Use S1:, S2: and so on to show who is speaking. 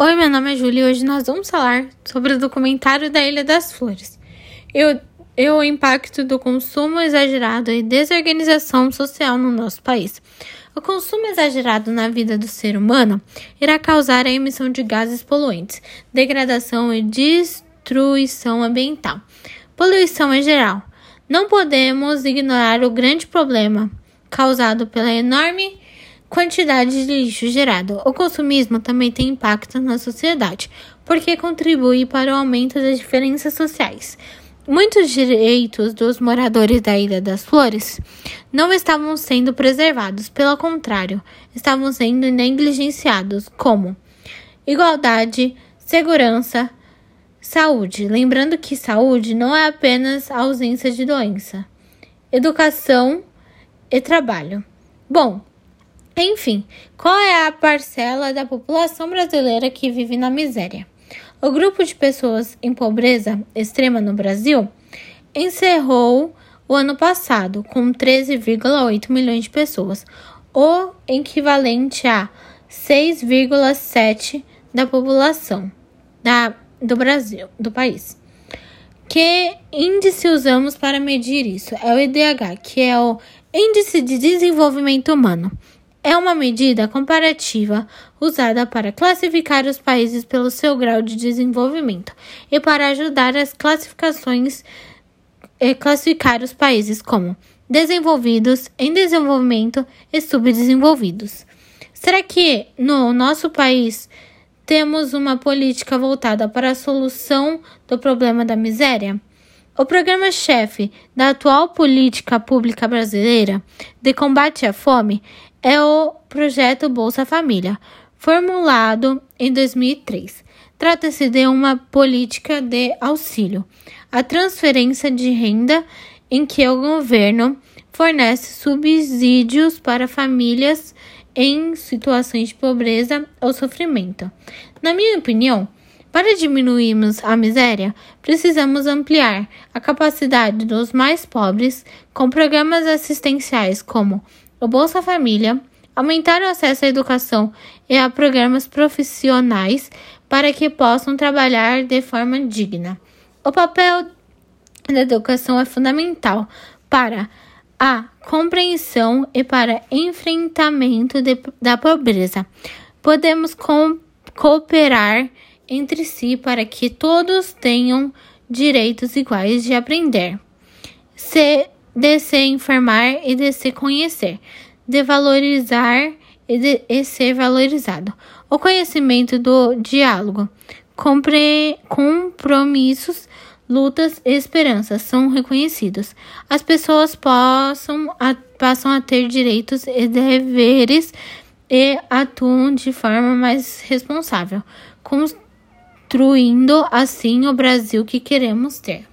S1: Oi, meu nome é Júlia e hoje nós vamos falar sobre o documentário da Ilha das Flores e o, impacto do consumo exagerado e desorganização social no nosso país. O consumo exagerado na vida do ser humano irá causar a emissão de gases poluentes, degradação e destruição ambiental, poluição em geral. Não podemos ignorar o grande problema causado pela enorme Quantidade de lixo gerado. O consumismo também tem impacto na sociedade, porque contribui para o aumento das diferenças sociais. Muitos direitos dos moradores da Ilha das Flores não estavam sendo preservados, pelo contrário, estavam sendo negligenciados, como igualdade, segurança, saúde. Lembrando que saúde não é apenas ausência de doença, educação e trabalho. Bom, enfim, qual é a parcela da população brasileira que vive na miséria? O grupo de pessoas em pobreza extrema no Brasil encerrou o ano passado com 13,8 milhões de pessoas, o equivalente a 6,7 da população da, do Brasil, do país. Que índice usamos para medir isso? É o IDH, que é o Índice de Desenvolvimento Humano é uma medida comparativa usada para classificar os países pelo seu grau de desenvolvimento e para ajudar as classificações e classificar os países como desenvolvidos, em desenvolvimento e subdesenvolvidos. Será que no nosso país temos uma política voltada para a solução do problema da miséria? O programa-chefe da atual política pública brasileira de combate à fome é o projeto Bolsa Família, formulado em 2003. Trata-se de uma política de auxílio, a transferência de renda em que o governo fornece subsídios para famílias em situações de pobreza ou sofrimento. Na minha opinião, para diminuirmos a miséria, precisamos ampliar a capacidade dos mais pobres com programas assistenciais como o Bolsa Família, aumentar o acesso à educação e a programas profissionais para que possam trabalhar de forma digna. O papel da educação é fundamental para a compreensão e para enfrentamento de, da pobreza. Podemos com, cooperar entre si para que todos tenham direitos iguais de aprender. Se de se informar e de se conhecer, de valorizar e, de, e ser valorizado. O conhecimento do diálogo, compre, compromissos, lutas e esperanças são reconhecidos. As pessoas possam, a, passam a ter direitos e deveres e atuam de forma mais responsável, construindo assim o Brasil que queremos ter.